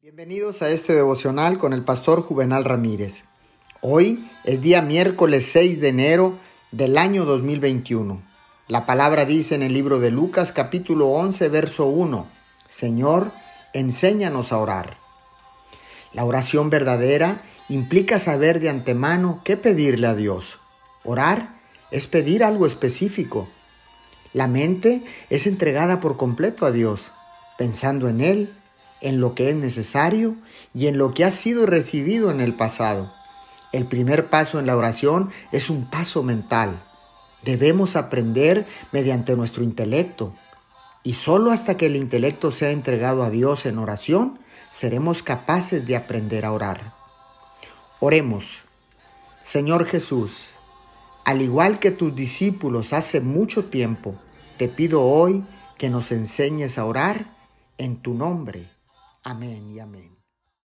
Bienvenidos a este devocional con el pastor Juvenal Ramírez. Hoy es día miércoles 6 de enero del año 2021. La palabra dice en el libro de Lucas capítulo 11 verso 1, Señor, enséñanos a orar. La oración verdadera implica saber de antemano qué pedirle a Dios. Orar es pedir algo específico. La mente es entregada por completo a Dios, pensando en Él en lo que es necesario y en lo que ha sido recibido en el pasado. El primer paso en la oración es un paso mental. Debemos aprender mediante nuestro intelecto. Y solo hasta que el intelecto sea entregado a Dios en oración, seremos capaces de aprender a orar. Oremos. Señor Jesús, al igual que tus discípulos hace mucho tiempo, te pido hoy que nos enseñes a orar en tu nombre. Amém e amém.